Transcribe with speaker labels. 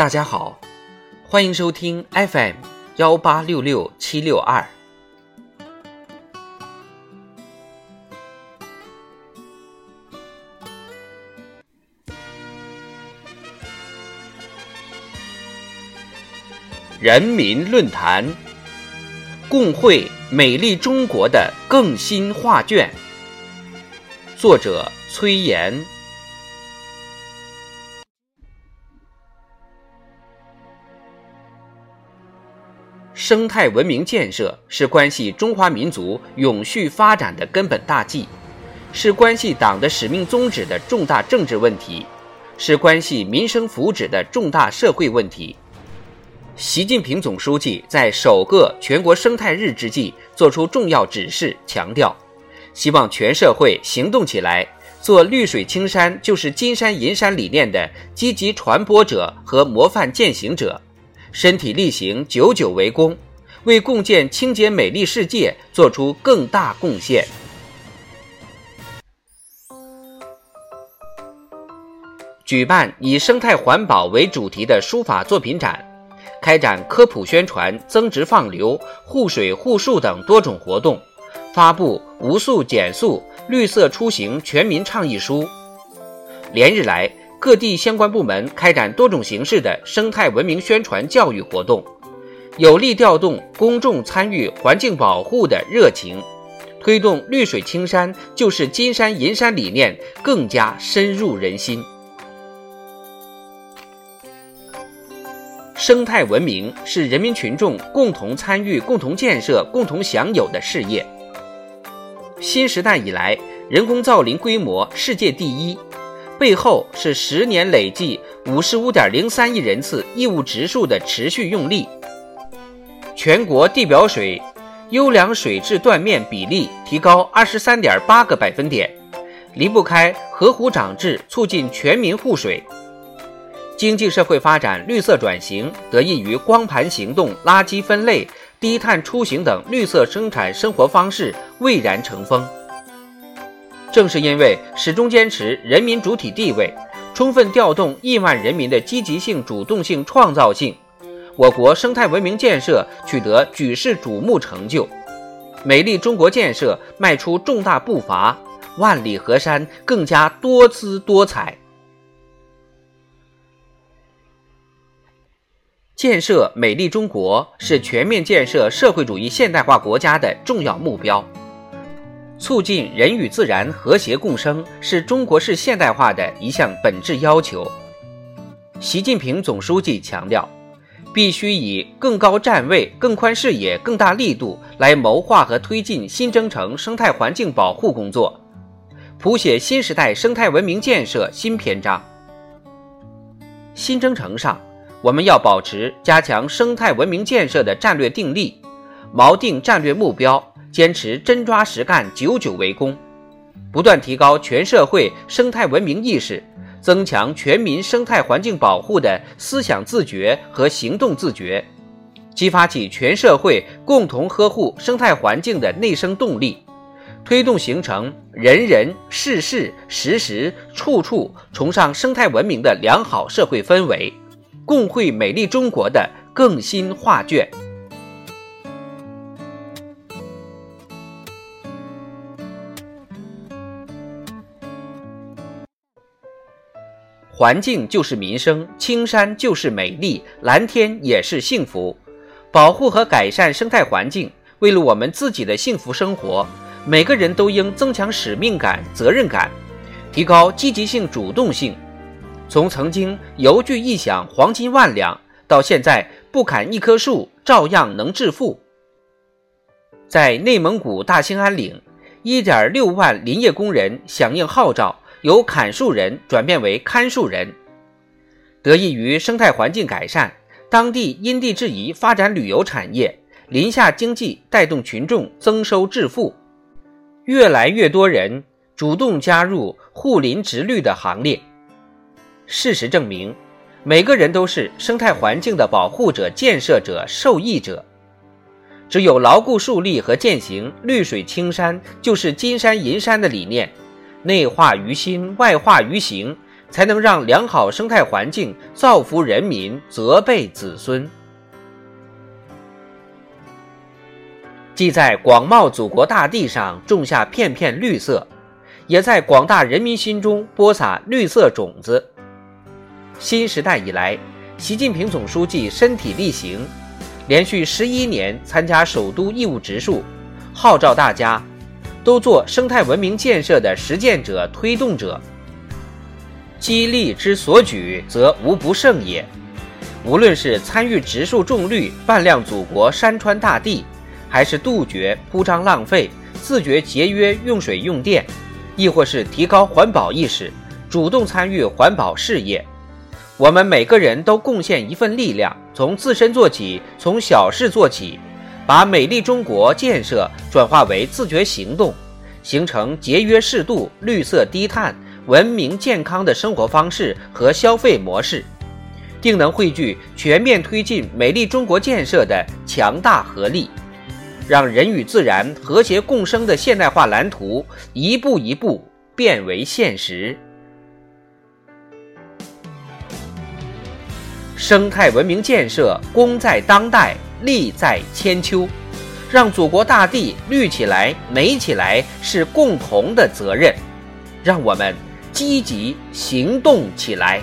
Speaker 1: 大家好，欢迎收听 FM 幺八六六七六二。人民论坛，共绘美丽中国的更新画卷。作者：崔岩。生态文明建设是关系中华民族永续发展的根本大计，是关系党的使命宗旨的重大政治问题，是关系民生福祉的重大社会问题。习近平总书记在首个全国生态日之际作出重要指示，强调，希望全社会行动起来，做绿水青山就是金山银山理念的积极传播者和模范践行者，身体力行，久久为功，为共建清洁美丽世界做出更大贡献。举办以生态环保为主题的书法作品展。开展科普宣传、增值放流、护水护树等多种活动，发布无塑减塑、绿色出行全民倡议书。连日来，各地相关部门开展多种形式的生态文明宣传教育活动，有力调动公众参与环境保护的热情，推动“绿水青山就是金山银山”理念更加深入人心。生态文明是人民群众共同参与、共同建设、共同享有的事业。新时代以来，人工造林规模世界第一，背后是十年累计五十五点零三亿人次义务植树的持续用力。全国地表水优良水质断面比例提高二十三点八个百分点，离不开河湖长治，促进全民护水。经济社会发展绿色转型得益于光盘行动、垃圾分类、低碳出行等绿色生产生活方式蔚然成风。正是因为始终坚持人民主体地位，充分调动亿万人民的积极性、主动性、创造性，我国生态文明建设取得举世瞩目成就，美丽中国建设迈出重大步伐，万里河山更加多姿多彩。建设美丽中国是全面建设社会主义现代化国家的重要目标，促进人与自然和谐共生是中国式现代化的一项本质要求。习近平总书记强调，必须以更高站位、更宽视野、更大力度来谋划和推进新征程生态环境保护工作，谱写新时代生态文明建设新篇章。新征程上。我们要保持加强生态文明建设的战略定力，锚定战略目标，坚持真抓实干、久久为功，不断提高全社会生态文明意识，增强全民生态环境保护的思想自觉和行动自觉，激发起全社会共同呵护生态环境的内生动力，推动形成人人、事事、时时、处处崇尚生态文明的良好社会氛围。共绘美丽中国的更新画卷。环境就是民生，青山就是美丽，蓝天也是幸福。保护和改善生态环境，为了我们自己的幸福生活，每个人都应增强使命感、责任感，提高积极性、主动性。从曾经犹具一响黄金万两，到现在不砍一棵树照样能致富。在内蒙古大兴安岭，一点六万林业工人响应号召，由砍树人转变为看树人。得益于生态环境改善，当地因地制宜发展旅游产业，林下经济带动群众增收致富，越来越多人主动加入护林植绿的行列。事实证明，每个人都是生态环境的保护者、建设者、受益者。只有牢固树立和践行“绿水青山就是金山银山”的理念，内化于心、外化于行，才能让良好生态环境造福人民、泽备子孙。既在广袤祖国大地上种下片片绿色，也在广大人民心中播撒绿色种子。新时代以来，习近平总书记身体力行，连续十一年参加首都义务植树，号召大家都做生态文明建设的实践者、推动者。激励之所举，则无不胜也。无论是参与植树种绿，扮靓祖国山川大地，还是杜绝铺张浪费，自觉节约用水用电，亦或是提高环保意识，主动参与环保事业，我们每个人都贡献一份力量，从自身做起，从小事做起，把美丽中国建设转化为自觉行动，形成节约适度、绿色低碳。文明健康的生活方式和消费模式，定能汇聚全面推进美丽中国建设的强大合力，让人与自然和谐共生的现代化蓝图一步一步变为现实。生态文明建设功在当代，利在千秋，让祖国大地绿起来、美起来是共同的责任。让我们。积极行动起来。